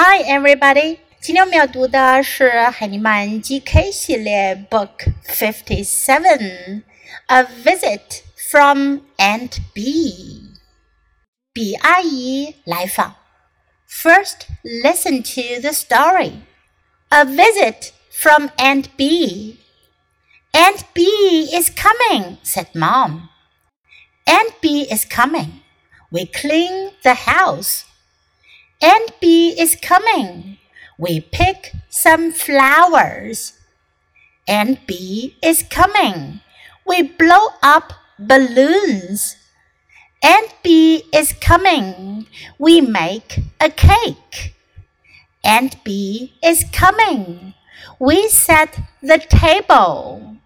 Hi, everybody. everybody！今天我们要读的是海尼曼 GK 系列 Book Fifty Seven, A Visit from Aunt Bee. 比阿姨来访。First, listen to the story. A visit from Aunt Bee. Aunt Bee is coming, said Mom. Aunt Bee is coming. We clean the house. Aunt Bee is coming. We pick some flowers. Aunt Bee is coming. We blow up balloons. Aunt Bee is coming. We make a cake. Aunt Bee is coming. We set the table.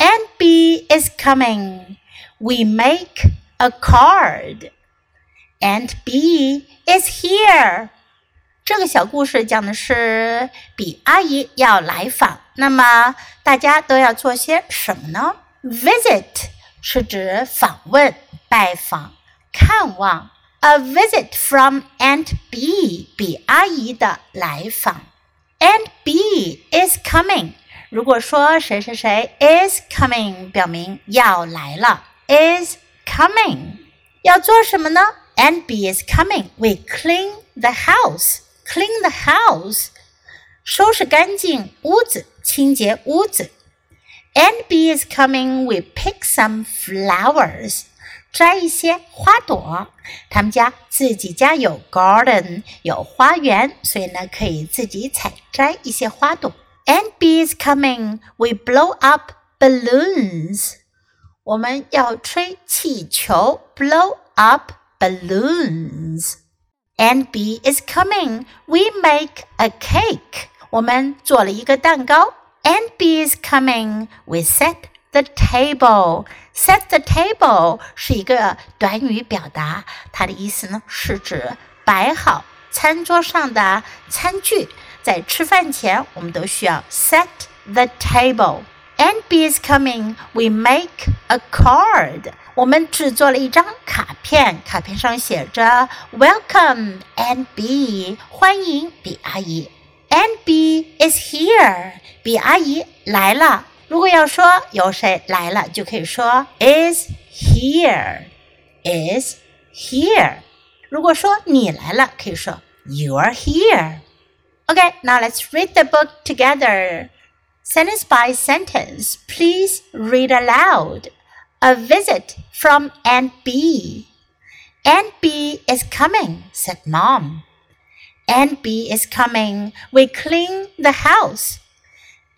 Aunt Bee is coming. We make a card. Aunt B is here. 这个小故事讲的是比阿姨要来访，那么大家都要做些什么呢？Visit 是指访问、拜访、看望。A visit from Aunt B，比阿姨的来访。Aunt B is coming。如果说谁谁谁 is coming，表明要来了。Is coming，要做什么呢 Aunt Bee is coming. We clean the house. Clean the house. 收拾干净屋子，清洁屋子。Aunt Bee is coming. We pick some flowers. 摘一些花朵。他们家自己家有 garden，有花园，所以呢可以自己采摘一些花朵。Aunt Bee is coming. We blow up balloons. 我们要吹气球，blow up balloons. Aunt Bee is coming. We make a cake. 我们做了一个蛋糕。Aunt Bee is coming. We set the table. Set the table 是一个短语表达，它的意思呢是指摆好餐桌上的餐具。在吃饭前，我们都需要 set the table。Aunt Bee is coming. We make a card. 我们制作了一张卡片，卡片上写着 “Welcome Aunt Bee，欢迎比阿姨。”Aunt Bee is here. 比阿姨来了。如果要说有谁来了，就可以说 “is here”。is here。如果说你来了，可以说 “you are here”。Okay, now let's read the book together. Sentence by sentence, please read aloud. A visit from Aunt Bee. Aunt Bee is coming, said Mom. Aunt Bee is coming. We clean the house.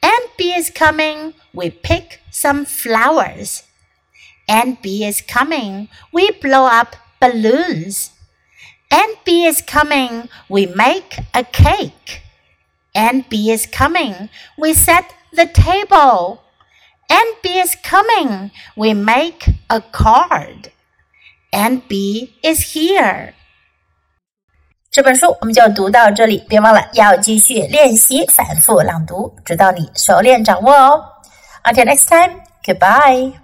Aunt Bee is coming. We pick some flowers. Aunt Bee is coming. We blow up balloons. Aunt Bee is coming. We make a cake. Aunt Bee is coming. We set the table. Aunt Bee is coming. We make a card. Aunt Bee is here. 这本书我们就读到这里，别忘了要继续练习反复朗读，直到你熟练掌握哦。Until next time, goodbye.